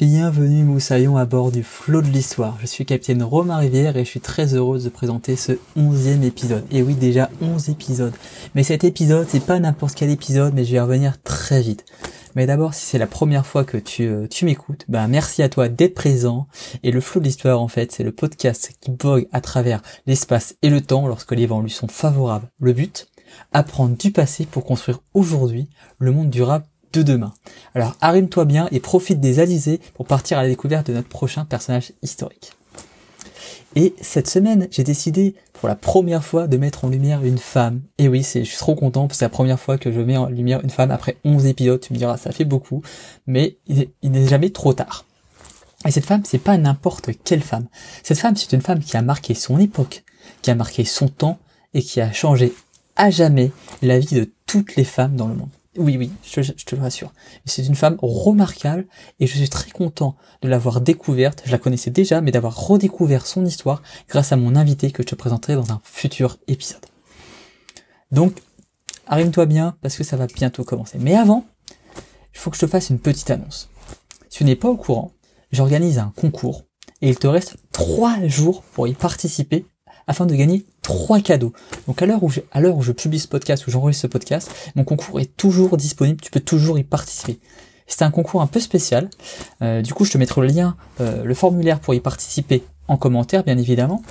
Bienvenue moussaillon à bord du flot de l'histoire. Je suis capitaine Romain Rivière et je suis très heureuse de présenter ce onzième épisode. Et oui, déjà onze épisodes. Mais cet épisode, c'est pas n'importe quel épisode, mais je vais y revenir très vite. Mais d'abord, si c'est la première fois que tu, euh, tu m'écoutes, bah merci à toi d'être présent. Et le flot de l'histoire, en fait, c'est le podcast qui vogue à travers l'espace et le temps lorsque les vents lui sont favorables. Le but, apprendre du passé pour construire aujourd'hui le monde durable de demain. Alors arrime-toi bien et profite des alizés pour partir à la découverte de notre prochain personnage historique. Et cette semaine, j'ai décidé pour la première fois de mettre en lumière une femme. Et oui, c'est, je suis trop content parce que c'est la première fois que je mets en lumière une femme après 11 épisodes. Tu me diras, ça fait beaucoup, mais il n'est jamais trop tard. Et cette femme, c'est pas n'importe quelle femme. Cette femme, c'est une femme qui a marqué son époque, qui a marqué son temps et qui a changé à jamais la vie de toutes les femmes dans le monde. Oui, oui, je, te le rassure. C'est une femme remarquable et je suis très content de l'avoir découverte. Je la connaissais déjà, mais d'avoir redécouvert son histoire grâce à mon invité que je te présenterai dans un futur épisode. Donc, arrive-toi bien parce que ça va bientôt commencer. Mais avant, il faut que je te fasse une petite annonce. Si tu n'es pas au courant, j'organise un concours et il te reste trois jours pour y participer afin de gagner trois cadeaux. Donc à l'heure où je, à l'heure où je publie ce podcast, où j'enregistre ce podcast, mon concours est toujours disponible, tu peux toujours y participer. C'est un concours un peu spécial. Euh, du coup, je te mettrai le lien, euh, le formulaire pour y participer en commentaire, bien évidemment.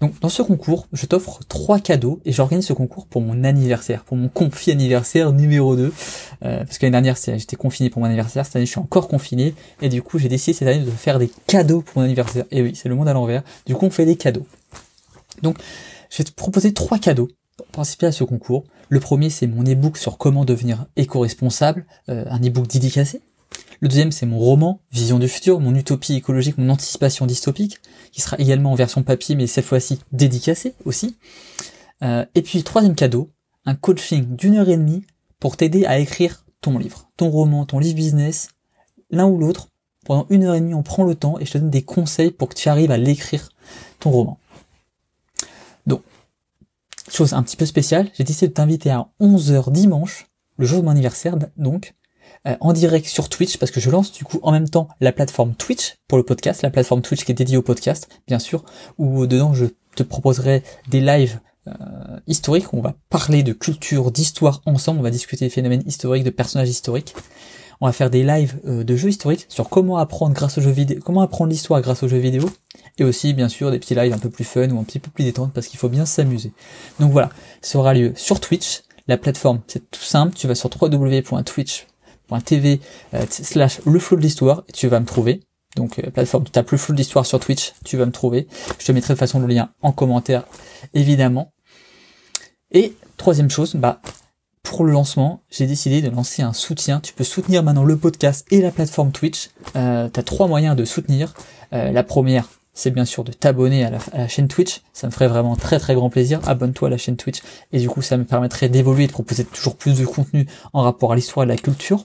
Donc, dans ce concours, je t'offre trois cadeaux et j'organise ce concours pour mon anniversaire, pour mon confi anniversaire numéro 2. Euh, parce que l'année dernière, j'étais confiné pour mon anniversaire. Cette année, je suis encore confiné. Et du coup, j'ai décidé cette année de faire des cadeaux pour mon anniversaire. Et oui, c'est le monde à l'envers. Du coup, on fait des cadeaux. Donc, je vais te proposer trois cadeaux pour participer à ce concours. Le premier, c'est mon e-book sur comment devenir éco-responsable, euh, un e-book dédicacé. Le deuxième, c'est mon roman Vision du futur, mon utopie écologique, mon anticipation dystopique, qui sera également en version papier, mais cette fois-ci dédicacé aussi. Euh, et puis, troisième cadeau, un coaching d'une heure et demie pour t'aider à écrire ton livre, ton roman, ton livre business, l'un ou l'autre. Pendant une heure et demie, on prend le temps et je te donne des conseils pour que tu arrives à l'écrire, ton roman. Un petit peu spéciale, j'ai décidé de t'inviter à 11h dimanche, le jour de mon anniversaire donc, euh, en direct sur Twitch, parce que je lance du coup en même temps la plateforme Twitch pour le podcast, la plateforme Twitch qui est dédiée au podcast, bien sûr, où dedans je te proposerai des lives euh, historiques, où on va parler de culture, d'histoire ensemble, on va discuter des phénomènes historiques, de personnages historiques. On va faire des lives euh, de jeux historiques sur comment apprendre grâce aux jeux vidéo, comment apprendre l'histoire grâce aux jeux vidéo, et aussi bien sûr des petits lives un peu plus fun ou un petit peu plus détente parce qu'il faut bien s'amuser. Donc voilà, ça aura lieu sur Twitch. La plateforme, c'est tout simple. Tu vas sur www.twitch.tv euh, slash le de l'histoire et tu vas me trouver. Donc euh, plateforme, tu tapes le flow de l'histoire sur Twitch, tu vas me trouver. Je te mettrai de façon le lien en commentaire, évidemment. Et troisième chose, bah pour le lancement, j'ai décidé de lancer un soutien. Tu peux soutenir maintenant le podcast et la plateforme Twitch. Euh, tu trois moyens de soutenir. Euh, la première, c'est bien sûr de t'abonner à, la, chaîne Twitch. Ça me ferait vraiment très très grand plaisir. Abonne-toi à la chaîne Twitch. Et du coup, ça me permettrait d'évoluer, de proposer toujours plus de contenu en rapport à l'histoire et la culture.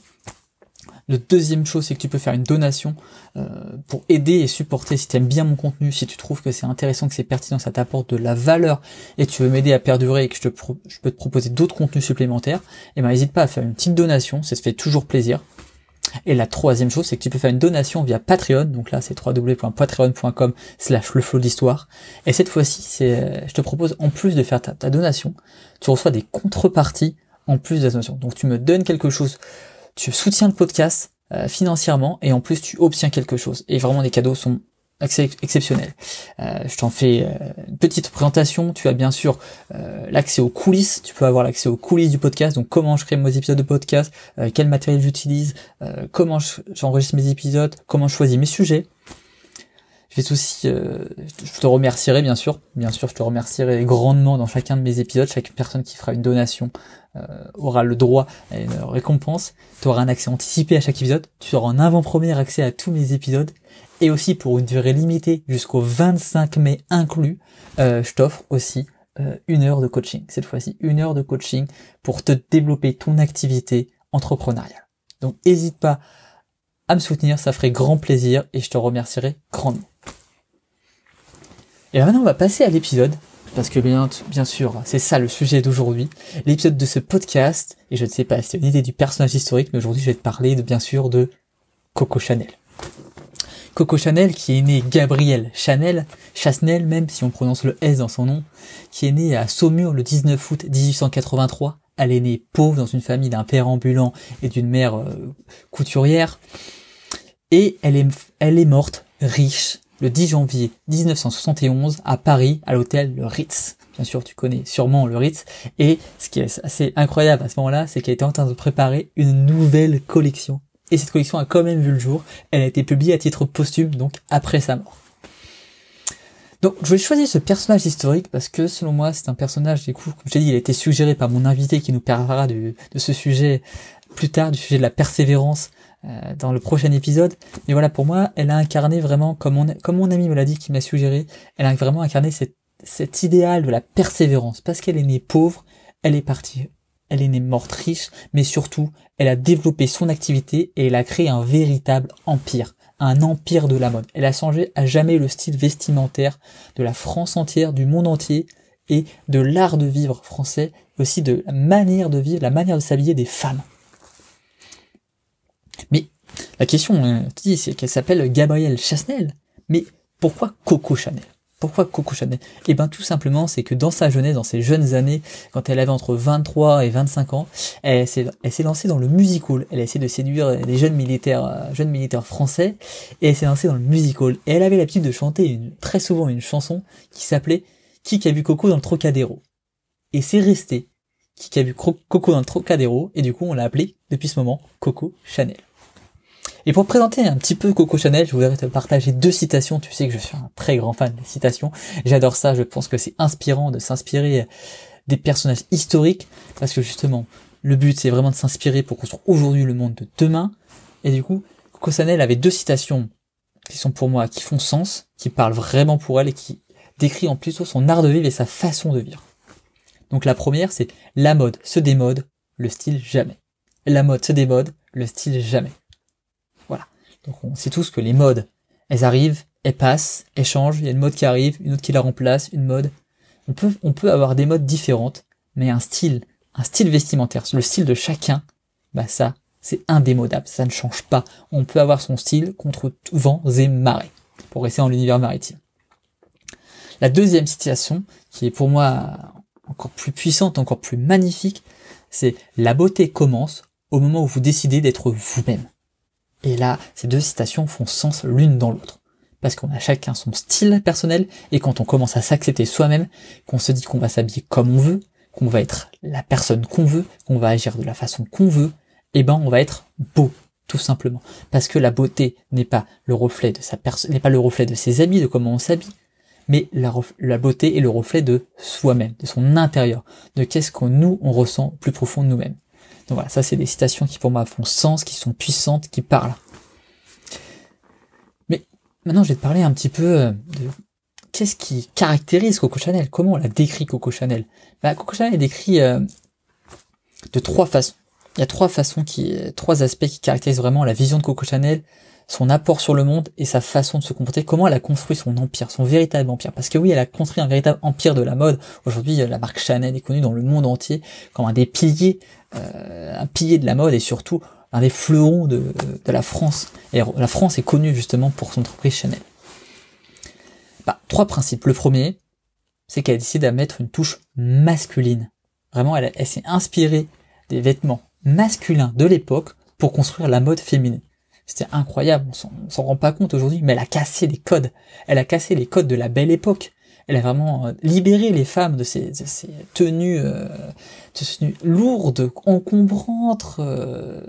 Le deuxième chose, c'est que tu peux faire une donation euh, pour aider et supporter si tu aimes bien mon contenu, si tu trouves que c'est intéressant, que c'est pertinent, ça t'apporte de la valeur et tu veux m'aider à perdurer et que je, peux te proposer d'autres contenus supplémentaires, et eh ben n'hésite pas à faire une petite donation, ça te fait toujours plaisir. Et la troisième chose, c'est que tu peux faire une donation via Patreon. Donc là, c'est www.patreon.com slash le flow d'histoire. Et cette fois-ci, c'est, je te propose, en plus de faire ta, ta, donation, tu reçois des contreparties en plus de la donation. Donc tu me donnes quelque chose tu soutiens le podcast euh, financièrement et en plus tu obtiens quelque chose. Et vraiment les cadeaux sont exceptionnels. Euh, je t'en fais euh, une petite présentation. Tu as bien sûr l'accès aux coulisses. Tu peux avoir l'accès aux coulisses du podcast. Donc comment je crée mes épisodes de podcast, quel matériel j'utilise, comment j'enregistre mes épisodes, comment je choisis mes sujets. Je vais aussi, je te remercierai bien sûr, bien sûr, je te remercierai grandement dans chacun de mes épisodes, chaque personne qui fera une donation euh, aura le droit à une récompense, tu auras un accès anticipé à chaque épisode, tu auras en avant-première accès à tous mes épisodes, et aussi pour une durée limitée jusqu'au 25 mai inclus, euh, je t'offre aussi euh, une heure de coaching. Cette fois-ci, une heure de coaching pour te développer ton activité entrepreneuriale. Donc n'hésite pas à me soutenir, ça ferait grand plaisir et je te remercierai grandement. Et maintenant on va passer à l'épisode parce que bien, sûr, c'est ça le sujet d'aujourd'hui, l'épisode de ce podcast, et je ne sais pas si c'est une idée du personnage historique, mais aujourd'hui je vais te parler de, bien sûr de Coco Chanel. Coco Chanel qui est née Gabrielle Chanel, Chasnel même si on prononce le S dans son nom, qui est née à Saumur le 19 août 1883. Elle est née pauvre dans une famille d'un père ambulant et d'une mère euh, couturière. Et elle est morte riche le 10 janvier 1971 à Paris à l'hôtel Le Ritz. Bien sûr, tu connais sûrement le Ritz. Et ce qui est assez incroyable à ce moment-là, c'est qu'elle était en train de préparer une nouvelle collection. Et cette collection a quand même vu le jour. Elle a été publiée à titre posthume, donc après sa mort. Donc, je vais choisir ce personnage historique parce que, selon moi, c'est un personnage, du coup, comme je dit, il a été suggéré par mon invité qui nous parlera de, ce sujet plus tard, du sujet de la persévérance dans le prochain épisode. Mais voilà, pour moi, elle a incarné vraiment, comme mon, comme mon ami me l'a dit, qui m'a suggéré, elle a vraiment incarné cet idéal de la persévérance. Parce qu'elle est née pauvre, elle est partie, elle est née morte riche, mais surtout, elle a développé son activité et elle a créé un véritable empire. Un empire de la mode. Elle a changé à jamais le style vestimentaire de la France entière, du monde entier, et de l'art de vivre français, aussi de la manière de vivre, la manière de s'habiller des femmes. La question, euh, c'est qu'elle s'appelle Gabrielle Chasnel. Mais pourquoi Coco Chanel? Pourquoi Coco Chanel? Eh ben tout simplement, c'est que dans sa jeunesse, dans ses jeunes années, quand elle avait entre 23 et 25 ans, elle s'est, lancée dans le musical. Elle a essayé de séduire des jeunes militaires, euh, jeunes militaires français, et elle s'est lancée dans le musical. Et elle avait l'habitude de chanter très souvent une chanson qui s'appelait Qui a vu Coco dans le Trocadéro. Et c'est resté qui a vu Coco dans le Trocadéro, et du coup on l'a appelé depuis ce moment Coco Chanel. Et pour présenter un petit peu Coco Chanel, je voudrais te partager deux citations. Tu sais que je suis un très grand fan des citations. J'adore ça. Je pense que c'est inspirant de s'inspirer des personnages historiques parce que justement, le but c'est vraiment de s'inspirer pour construire aujourd'hui le monde de demain. Et du coup, Coco Chanel avait deux citations qui sont pour moi, qui font sens, qui parlent vraiment pour elle et qui décrit en plutôt son art de vivre et sa façon de vivre. Donc la première, c'est la mode se démode, le style jamais. La mode se démode, le style jamais. Donc on sait tous que les modes, elles arrivent, elles passent, elles changent, il y a une mode qui arrive, une autre qui la remplace, une mode. On peut, on peut avoir des modes différentes, mais un style, un style vestimentaire, le style de chacun, bah ça, c'est indémodable, ça ne change pas. On peut avoir son style contre vents et marées, pour rester dans l'univers maritime. La deuxième situation, qui est pour moi encore plus puissante, encore plus magnifique, c'est la beauté commence au moment où vous décidez d'être vous-même. Et là, ces deux citations font sens l'une dans l'autre. Parce qu'on a chacun son style personnel, et quand on commence à s'accepter soi-même, qu'on se dit qu'on va s'habiller comme on veut, qu'on va être la personne qu'on veut, qu'on va agir de la façon qu'on veut, eh ben on va être beau, tout simplement. Parce que la beauté n'est pas le reflet de sa personne, n'est pas le reflet de ses habits, de comment on s'habille, mais la, beauté est le reflet de soi-même, de son intérieur, de qu'est-ce que nous on ressent plus profond de nous-mêmes. Donc voilà, ça c'est des citations qui pour moi font sens, qui sont puissantes, qui parlent. Mais maintenant je vais te parler un petit peu euh, de qu'est-ce qui caractérise Coco Chanel, comment on la décrit Coco Chanel? Bah, Coco Chanel est décrit euh, de trois façons. Il y a trois façons qui, trois aspects qui caractérisent vraiment la vision de Coco Chanel, son apport sur le monde et sa façon de se comporter, comment elle a construit son empire, son véritable empire. Parce que oui, elle a construit un véritable empire de la mode. Aujourd'hui, la marque Chanel est connue dans le monde entier comme un des piliers euh, un pilier de la mode et surtout un des fleurons de, la France. Et la France est connue justement pour son entreprise Chanel. Bah, trois principes. Le premier, c'est qu'elle a décidé de mettre une touche masculine. Vraiment, elle, elle s'est inspirée des vêtements masculins de l'époque pour construire la mode féminine. C'était incroyable, on s'en rend pas compte aujourd'hui, mais elle a cassé les codes. Elle a cassé les codes de la belle époque elle a vraiment euh, libéré les femmes de ces, tenues, euh, tenues lourdes, encombrantes, euh,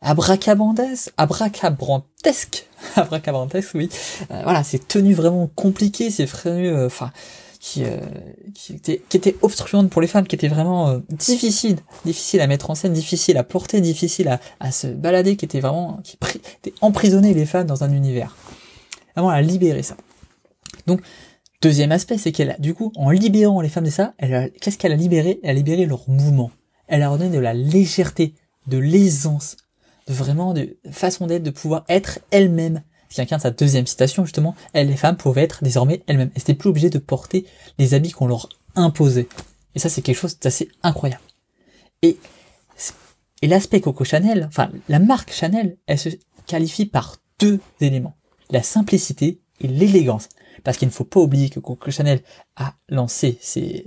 abracabandesques, abracabrantesques, abracabantesques, oui. Euh, voilà, ces tenues vraiment compliquées, ces tenues, enfin, qui, qui, étaient, qui étaient obstruantes pour les femmes, qui étaient vraiment difficiles, difficiles à mettre en scène, difficiles à porter, difficiles à, à se balader, qui étaient vraiment, qui étaient emprisonnées les femmes dans un univers. Vraiment, elle a libéré ça. Donc, Deuxième aspect, c'est qu'elle a, du coup, en libérant les femmes de ça, elle qu'est-ce qu'elle a libéré? Elle a libéré leur mouvement. Elle a donné de la légèreté, de l'aisance, de vraiment de façon d'être, de pouvoir être elle-même. Quelqu'un de sa deuxième citation, justement, elle, les femmes pouvaient être désormais elles-mêmes. Elles n'étaient plus obligées de porter les habits qu'on leur imposait. Et ça, c'est quelque chose d'assez incroyable. Et, et l'aspect Coco Chanel, enfin, la marque Chanel, elle se qualifie par deux éléments. la simplicité et l'élégance. Parce qu'il ne faut pas oublier que Coco Chanel a lancé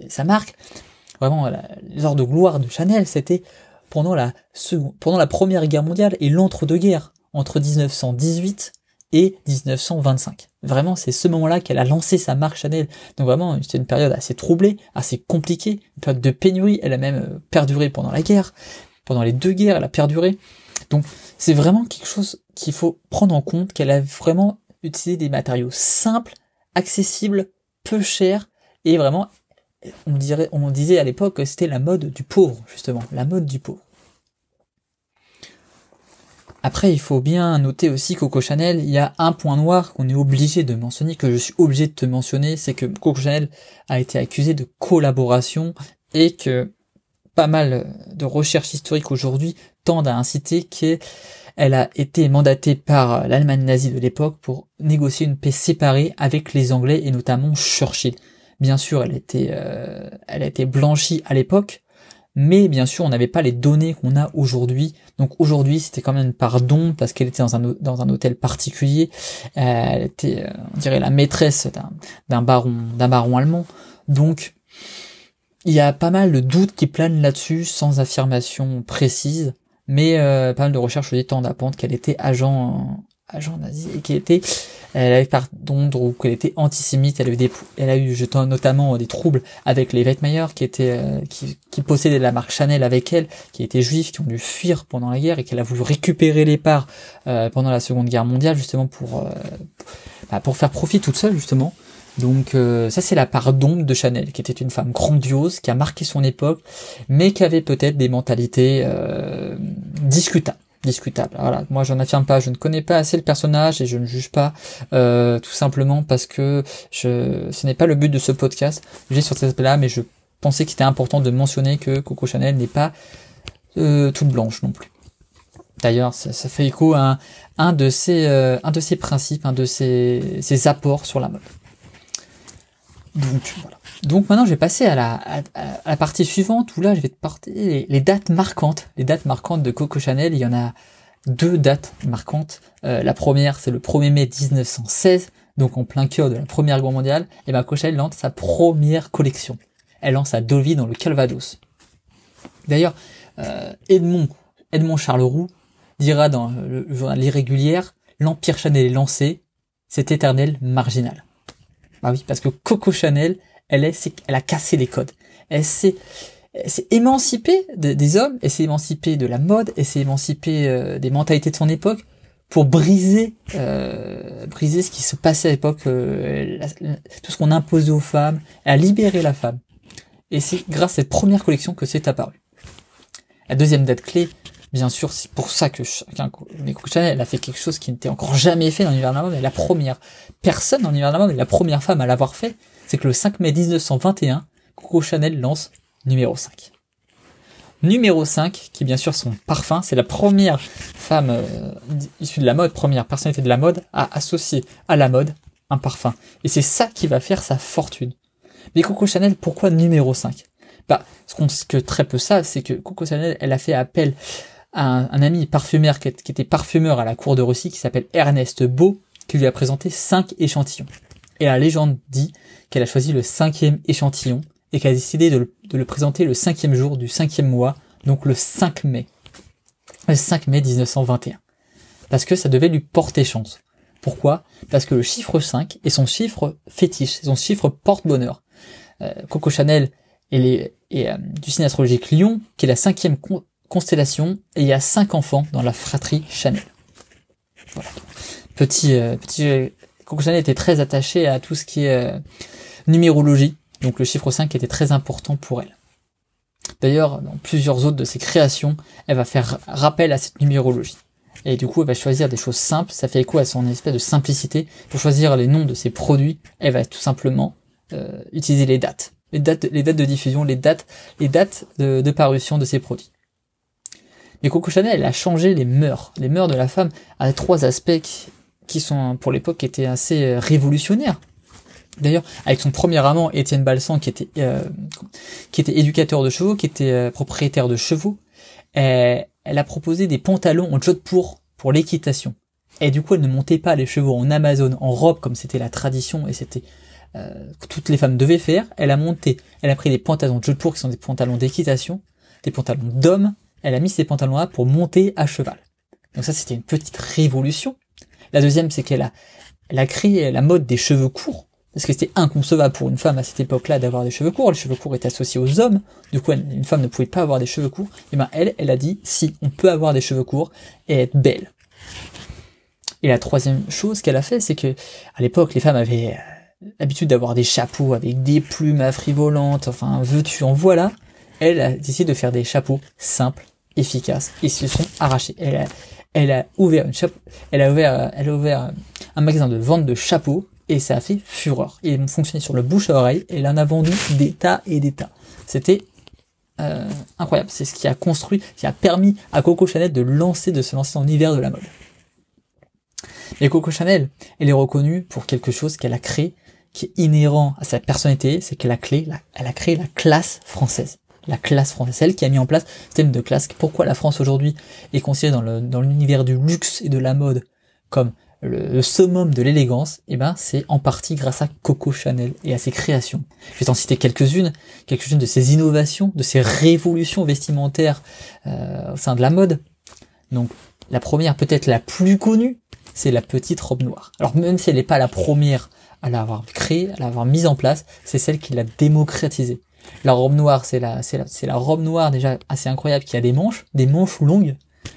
sa marque. Vraiment, l'heure de gloire de Chanel, c'était pendant la, pendant la Première Guerre mondiale et l'entre-deux-guerres, entre 1918 et 1925. Vraiment, c'est ce moment-là qu'elle a lancé sa marque Chanel. Donc vraiment, c'était une période assez troublée, assez compliquée, une période de pénurie. Elle a même euh, perduré pendant la guerre, pendant les deux guerres, elle a perduré. Donc c'est vraiment quelque chose qu'il faut prendre en compte, qu'elle a vraiment utilisé des matériaux simples, accessibles, peu chers, et vraiment, on dirait, on disait à l'époque que c'était la mode du pauvre, justement, la mode du pauvre. Après, il faut bien noter aussi Coco Chanel, il y a un point noir qu'on est obligé de mentionner, que je suis obligé de te mentionner, c'est que Coco Chanel a été accusé de collaboration et que pas mal de recherches historiques aujourd'hui tendent à inciter qu'elle a été mandatée par l'Allemagne nazie de l'époque pour négocier une paix séparée avec les Anglais et notamment Churchill. Bien sûr, elle, était, euh, elle a été blanchie à l'époque, mais bien sûr on n'avait pas les données qu'on a aujourd'hui. Donc aujourd'hui c'était quand même une pardon parce qu'elle était dans un, hôtel particulier, elle était euh, on dirait la maîtresse d'un baron d'un baron allemand. Donc il y a pas mal de doutes qui planent là-dessus sans affirmation précise, mais euh, pas mal de recherches au temps d'apprendre qu'elle était agent agent nazi et qui était elle avait pardon ou qu'elle était antisémite elle a eu des elle a eu notamment des troubles avec les Wettmeyer qui étaient euh, qui, qui possédaient la marque Chanel avec elle qui étaient juifs qui ont dû fuir pendant la guerre et qu'elle a voulu récupérer les parts euh, pendant la Seconde Guerre mondiale justement pour euh, bah, pour faire profit toute seule justement. Donc ça c'est la part d'ombre de Chanel, qui était une femme grandiose, qui a marqué son époque, mais qui avait peut-être des mentalités discutables discutable. Voilà, moi j'en affirme pas, je ne connais pas assez le personnage et je ne juge pas euh, tout simplement parce que je, ce n'est pas le but de ce podcast. J'ai sur cet aspect-là, mais je pensais qu'il était important de mentionner que Coco Chanel n'est pas euh, toute blanche non plus. D'ailleurs, ça, fait écho à un, de ses, euh, un de ses principes, un de ses, ses apports sur la mode. Donc voilà. Donc maintenant, je vais passer à la, partie suivante où là, je vais te porter les, dates marquantes. Les dates marquantes de Coco Chanel, il y en a deux dates marquantes. Euh, la première, c'est le 1er mai 1916, donc en plein cœur de la Première Guerre mondiale. Et ben, Coco Chanel lance sa première collection. Elle lance à Deauville dans le Calvados. D'ailleurs, euh, Edmond, Edmond Charleroux dira dans le L'Irrégulière, l'Empire Chanel est lancé, c'est éternel marginal. Bah oui, parce que Coco Chanel, elle a cassé les codes. Elle s'est, émancipée des hommes, elle s'est émancipée de la mode, elle s'est émancipée euh, des mentalités de son époque pour briser, euh, ce qui se passait à l'époque, euh, tout ce qu'on imposait aux femmes, elle a libéré la femme. Et c'est grâce à cette première collection que c'est apparu. La deuxième date clé, bien sûr, c'est pour ça que chacun, Chanel, elle a fait quelque chose qui n'était encore jamais fait dans l'univers de la mode, la première personne dans l'univers de la la première femme à l'avoir fait, c'est que le 5 mai 1921, Coco Chanel lance numéro 5. Numéro 5, qui bien sûr son parfum, c'est la première femme euh, issue de la mode, première personnalité de la mode à associer à la mode un parfum. Et c'est ça qui va faire sa fortune. Mais Coco Chanel, pourquoi numéro 5 Bah, ce, que très peu savent, c'est que Coco Chanel, elle a fait appel un, ami parfumeur qui, était parfumeur à la cour de Russie, qui s'appelle Ernest Beau, qui lui a présenté 5 échantillons. Et la légende dit qu'elle a choisi le cinquième échantillon et qu'elle a décidé de le, présenter le cinquième jour du cinquième mois, donc le 5 mai. Le 5 mai 1921. Parce que ça devait lui porter chance. Pourquoi? Parce que le chiffre 5 est son chiffre fétiche, son chiffre porte-bonheur. Euh, Coco Chanel est, euh, du signe astrologique qui est la cinquième constellation, et il y a cinq enfants dans la fratrie Chanel. Voilà. Petit, euh, petit Coco Chanel était très attachée à tout ce qui est euh, numérologie, donc le chiffre 5 était très important pour elle. D'ailleurs, dans plusieurs autres de ses créations, elle va faire rappel à cette numérologie. Et du coup, elle va choisir des choses simples, ça fait écho à son espèce de simplicité. Pour choisir les noms de ses produits, elle va tout simplement euh, utiliser les dates. Les dates, les dates de diffusion, les dates, les dates de, de parution de ses produits. Mais Coco Chanel, elle a changé les mœurs. Les mœurs de la femme a trois aspects qui sont pour l'époque étaient assez euh, révolutionnaires. D'ailleurs, avec son premier amant, Étienne Balsan, qui était euh, qui était éducateur de chevaux, qui était euh, propriétaire de chevaux, elle, a proposé des pantalons en jodhpur pour l'équitation. Et du coup, elle ne montait pas les chevaux en Amazon en robe comme c'était la tradition et c'était euh, toutes les femmes devaient faire. Elle a monté, elle a pris des pantalons de de qui sont des pantalons d'équitation, des pantalons d'homme. Elle a mis ces pantalons-là pour monter à cheval. Donc ça, c'était une petite révolution. La deuxième, c'est qu'elle a, elle créé la mode des cheveux courts. Parce que c'était inconcevable pour une femme à cette époque-là d'avoir des cheveux courts. Les cheveux courts étaient associés aux hommes. Du coup, une femme ne pouvait pas avoir des cheveux courts. Et ben, elle, elle a dit, si, on peut avoir des cheveux courts et être belle. Et la troisième chose qu'elle a fait, c'est que, à l'époque, les femmes avaient euh, l'habitude d'avoir des chapeaux avec des plumes affrivolantes, enfin, veux-tu en voilà. Elle a décidé de faire des chapeaux simples, efficaces, et se sont arrachés. Elle a, ouvert une elle a ouvert, elle a ouvert un magasin de vente de chapeaux, et ça a fait fureur. Ils ont fonctionné sur le bouche à oreille, et elle en a vendu des tas et des tas. C'était euh, incroyable. C'est ce qui a construit, qui a permis à Coco Chanel de lancer, de se lancer dans l'univers de la mode. Mais Coco Chanel, elle est reconnue pour quelque chose qu'elle a créé, qui est inhérent à sa personnalité, c'est qu'elle a elle a créé la classe française. La classe française, celle qui a mis en place ce thème de classe. Pourquoi la France aujourd'hui est considérée dans l'univers du luxe et de la mode comme le, summum de l'élégance, eh ben, c'est en partie grâce à Coco Chanel et à ses créations. Je vais t'en citer quelques-unes, quelques-unes de ses innovations, de ses révolutions vestimentaires euh, au sein de la mode. Donc, la première, peut-être la plus connue, c'est la petite robe noire. Alors même si elle n'est pas la première à l'avoir créée, à l'avoir mise en place, c'est celle qui l'a démocratisée. La robe noire, c'est la, c'est la, la robe noire déjà assez incroyable qui a des manches, des manches longues.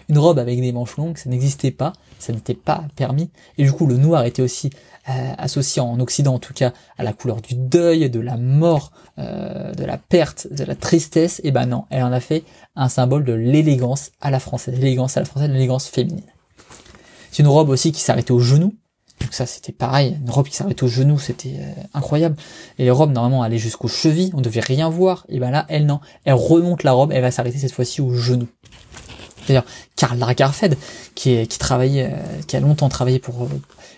Une robe avec des manches longues, ça n'existait pas, ça n'était pas permis. Et du coup, le noir était aussi euh, associé en Occident, en tout cas, à la couleur du deuil, de la mort, euh, de la perte, de la tristesse. Et ben non, elle en a fait un symbole de l'élégance à la française, l'élégance à la française, l'élégance féminine. C'est une robe aussi qui s'arrêtait au genou. Donc ça c'était pareil, une robe qui s'arrêtait au genou, c'était euh, incroyable. Et les robes normalement allaient jusqu'aux chevilles, on devait rien voir. Et ben là, elle non, elle remonte la robe, elle va s'arrêter cette fois-ci au genou. D'ailleurs, Karl Lagerfeld, qui, euh, qui a longtemps travaillé pour euh,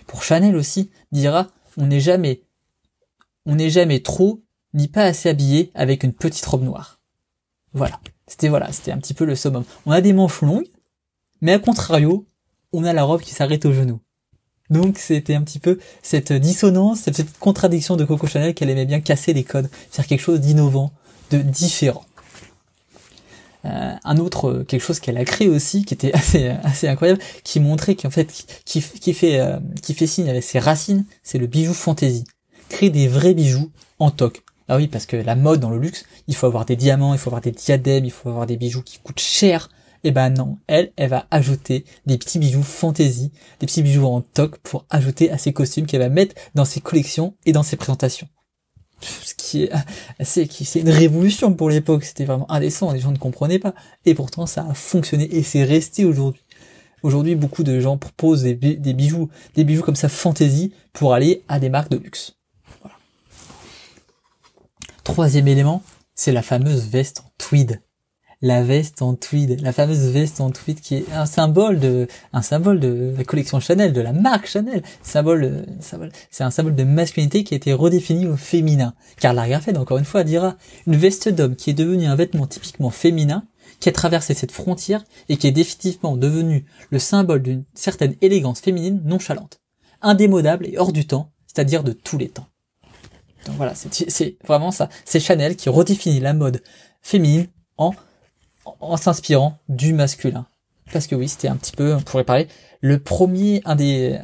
pour Chanel aussi, dira on n'est jamais on n'est jamais trop ni pas assez habillé avec une petite robe noire. Voilà. C'était voilà, c'était un petit peu le summum. On a des manches longues, mais à contrario, on a la robe qui s'arrête au genou. Donc c'était un petit peu cette dissonance, cette contradiction de Coco Chanel qu'elle aimait bien casser les codes, faire quelque chose d'innovant, de différent. Euh, un autre quelque chose qu'elle a créé aussi, qui était assez assez incroyable, qui montrait qu'en fait qui, qui fait euh, qui fait signe avec ses racines, c'est le bijou fantaisie. Créer des vrais bijoux en toc. Ah oui, parce que la mode dans le luxe, il faut avoir des diamants, il faut avoir des diadèmes, il faut avoir des bijoux qui coûtent cher, et eh ben non, elle, elle va ajouter des petits bijoux fantaisie, des petits bijoux en toc pour ajouter à ses costumes qu'elle va mettre dans ses collections et dans ses présentations. Ce qui est, c'est, une révolution pour l'époque, c'était vraiment indécent, les gens ne comprenaient pas. Et pourtant, ça a fonctionné et c'est resté aujourd'hui. Aujourd'hui, beaucoup de gens proposent des, bijoux, des bijoux comme ça fantaisie pour aller à des marques de luxe. Troisième élément, c'est la fameuse veste en tweed la veste en tweed, la fameuse veste en tweed qui est un symbole de, un symbole de la collection Chanel, de la marque Chanel, symbole, symbole c'est un symbole de masculinité qui a été redéfini au féminin. Car Lagerfeld, encore une fois, dira une veste d'homme qui est devenue un vêtement typiquement féminin, qui a traversé cette frontière et qui est définitivement devenu le symbole d'une certaine élégance féminine nonchalante, indémodable et hors du temps, c'est-à-dire de tous les temps. Donc voilà, c'est vraiment ça. C'est Chanel qui redéfinit la mode féminine en en s'inspirant du masculin. Parce que oui, c'était un petit peu, on pourrait parler, le premier, un des,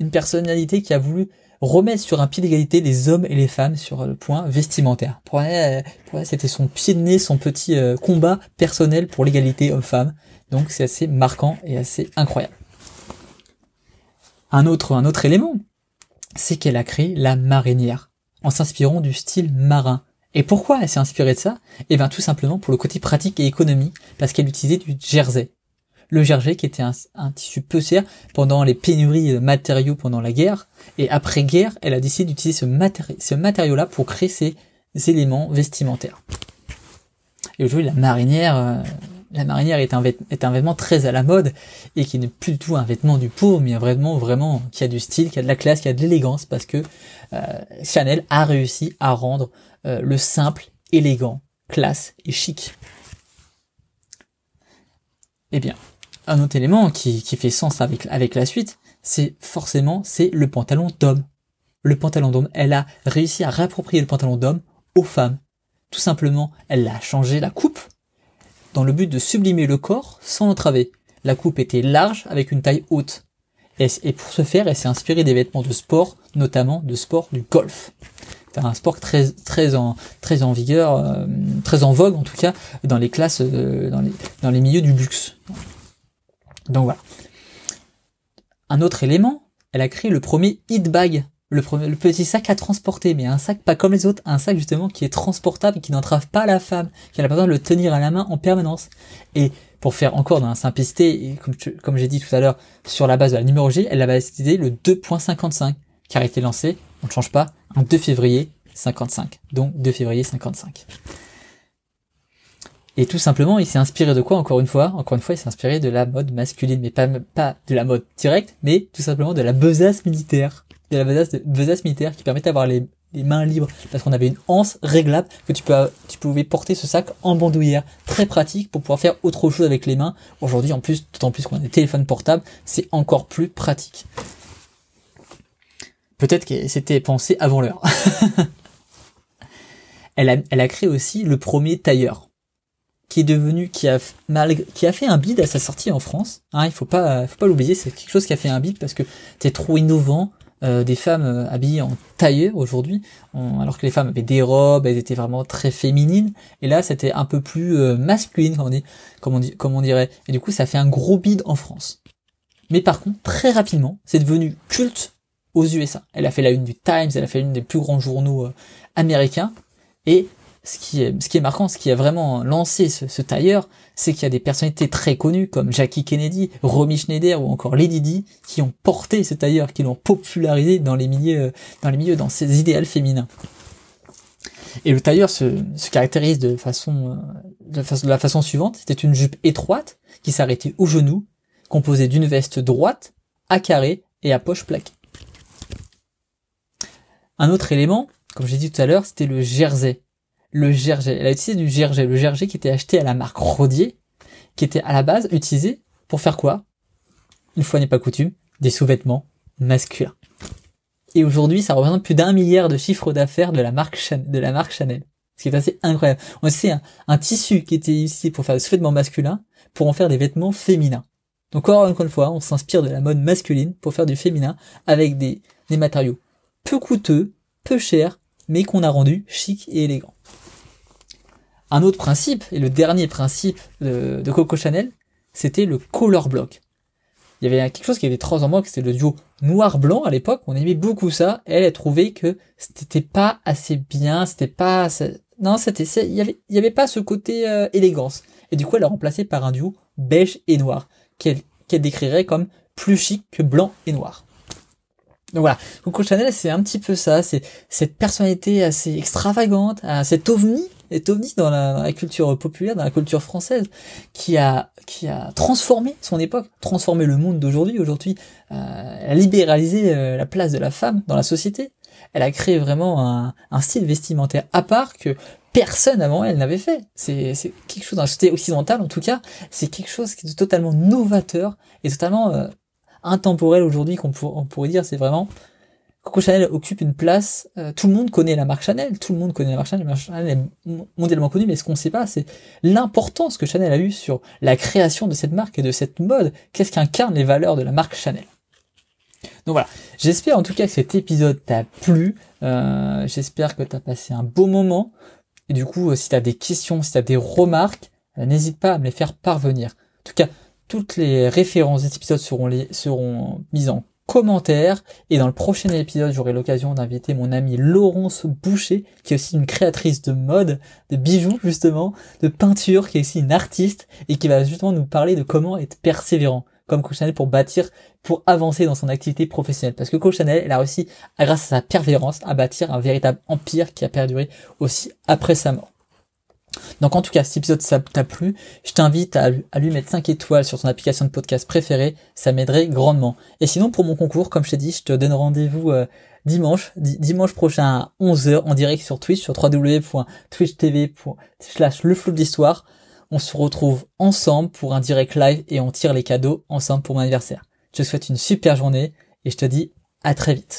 une personnalité qui a voulu remettre sur un pied d'égalité les hommes et les femmes sur le point vestimentaire. Pour elle, c'était son pied de nez, son petit euh, combat personnel pour l'égalité homme-femme. Donc c'est assez marquant et assez incroyable. Un autre, un autre élément, c'est qu'elle a créé la marinière en s'inspirant du style marin. Et pourquoi elle s'est inspirée de ça? Eh bien tout simplement pour le côté pratique et économie, parce qu'elle utilisait du jersey. Le jersey qui était un, tissu peu cher pendant les pénuries de matériaux pendant la guerre, et après guerre, elle a décidé d'utiliser ce, matériau-là pour créer ces, éléments vestimentaires. Et aujourd'hui, la marinière, euh, la marinière est un, vêtement très à la mode et qui n'est plus du tout un vêtement du pauvre, mais un vêtement vraiment qui a du style, qui a de la classe, qui a de l'élégance, parce que euh, Chanel a réussi à rendre euh, le simple, élégant, classe et chic. Eh bien, un autre élément qui, fait sens avec, avec la suite, c'est forcément, c'est le pantalon d'homme. Le pantalon d'homme, elle a réussi à réapproprier le pantalon d'homme aux femmes. Tout simplement, elle a changé la coupe dans le but de sublimer le corps sans l'entraver. La coupe était large avec une taille haute. Et, pour ce faire, elle s'est inspirée des vêtements de sport, notamment de sport du golf. Un sport très très en très en vigueur, euh, très en vogue en tout cas dans les classes, euh, dans les dans les milieux du luxe. Donc voilà. Un autre élément, elle a créé le premier hit bag, le, petit sac à transporter, mais un sac pas comme les autres, un sac justement qui est transportable et qui n'entrave pas la femme, qui a pas besoin de le tenir à la main en permanence. Et pour faire encore dans la simplicité, comme j'ai dit tout à l'heure, sur la base de la numérologie, elle avait décidé le 2.55, qui a été lancé, on ne change pas, un 2 février 55. Donc 2 février 55. Et tout simplement, il s'est inspiré de quoi encore une fois? Encore une fois, il s'est inspiré de la mode masculine, mais pas, pas de la mode directe, mais tout simplement de la besace militaire. De la besace, besace militaire qui permet d'avoir les, les mains libres parce qu'on avait une anse réglable que tu, peux, tu pouvais porter ce sac en bandoulière. Très pratique pour pouvoir faire autre chose avec les mains. Aujourd'hui, en plus, d'autant plus qu'on a des téléphones portables, c'est encore plus pratique. Peut-être que c'était pensé avant l'heure. elle, a, elle a créé aussi le premier tailleur qui est devenu, qui a, mal, qui a fait un bid à sa sortie en France. Hein, il faut pas, faut pas l'oublier, c'est quelque chose qui a fait un bid parce que c'est trop innovant, euh, des femmes euh, habillées en tailleur aujourd'hui, alors que les femmes avaient des robes, elles étaient vraiment très féminines, et là c'était un peu plus euh, masculine, comme on, dit, comme, on dit, comme on dirait, et du coup ça fait un gros bid en France. Mais par contre, très rapidement, c'est devenu culte aux USA. Elle a fait la une du Times, elle a fait l'une des plus grands journaux américains, et ce qui est, marquant, ce qui a vraiment lancé ce, tailleur, c'est qu'il y a des personnalités très connues comme Jackie Kennedy, Romy Schneider ou encore Lady Di qui ont porté ce tailleur, qui l'ont popularisé dans les milieux, dans les milieux, dans ces idéaux féminins. Et le tailleur se, se caractérise de façon, de, façon, de la façon suivante. C'était une jupe étroite qui s'arrêtait au genou, composée d'une veste droite, à carré et à poche plaquée. Un autre élément, comme j'ai dit tout à l'heure, c'était le jersey le Gerger. Elle a utilisé du Gerger, le Gerger qui était acheté à la marque Rodier, qui était à la base utilisé pour faire quoi? Une fois n'est pas coutume, des sous-vêtements masculins. Et aujourd'hui, ça représente plus d'un milliard de chiffres d'affaires de la marque Chanel, de la marque Chanel. Ce qui est assez incroyable. On sait un, tissu qui était ici pour faire des sous-vêtements masculins, pour en faire des vêtements féminins. Donc encore une fois, on s'inspire de la mode masculine pour faire du féminin avec des, des matériaux peu coûteux, peu chers, mais qu'on a rendu chic et élégant. Un autre principe, et le dernier principe de, Coco Chanel, c'était le color block. Il y avait quelque chose qui était très en moi, c'était le duo noir-blanc à l'époque. On aimait beaucoup ça. Elle a trouvé que c'était pas assez bien, c'était pas, non, c'était, il y avait, y avait pas ce côté euh, élégance. Et du coup, elle a remplacé par un duo beige et noir, qu'elle, qu'elle décrirait comme plus chic que blanc et noir. Donc voilà, Coco Chanel, c'est un petit peu ça, c'est cette personnalité assez extravagante, cet ovni, cet ovni dans la, culture populaire, dans la culture française, qui a qui a transformé son époque, transformé le monde d'aujourd'hui. Aujourd'hui, euh, elle a libéralisé euh, la place de la femme dans la société. Elle a créé vraiment un, un style vestimentaire à part que personne avant elle n'avait fait. C'est quelque chose dans la société occidentale, en tout cas, c'est quelque chose qui est totalement novateur et totalement euh, intemporel aujourd'hui qu'on pourrait dire, c'est vraiment Coco Chanel occupe une place. Euh, tout le monde connaît la marque Chanel, tout le monde connaît la marque Chanel. La Chanel est mondialement connue, mais ce qu'on ne sait pas, c'est l'importance que Chanel a eu sur la création de cette marque et de cette mode. Qu'est-ce qu'incarnent les valeurs de la marque Chanel? Donc voilà, j'espère en tout cas que cet épisode t'a plu, euh, j'espère que t'as passé un beau moment, et du coup, si t'as des questions, si t'as des remarques, euh, n'hésite pas à me les faire parvenir. En tout cas, toutes les références des épisodes seront, les, mises en commentaire. Et dans le prochain épisode, j'aurai l'occasion d'inviter mon amie Laurence Boucher, qui est aussi une créatrice de mode, de bijoux justement, de peinture, qui est aussi une artiste et qui va justement nous parler de comment être persévérant comme Coach pour bâtir, pour avancer dans son activité professionnelle. Parce que Coach Chanel, elle a réussi, grâce à sa persévérance, à bâtir un véritable empire qui a perduré aussi après sa mort. Donc en tout cas, cet épisode t'a plu, je t'invite à, lui mettre 5 étoiles sur ton application de podcast préférée, ça m'aiderait grandement. Et sinon pour mon concours, comme je t'ai dit, je te donne rendez-vous euh, dimanche, dimanche prochain à 11h en direct sur Twitch, sur www.twitchtv slash le. On se retrouve ensemble pour un direct live et on tire les cadeaux ensemble pour mon anniversaire. Je te souhaite une super journée et je te dis à très vite.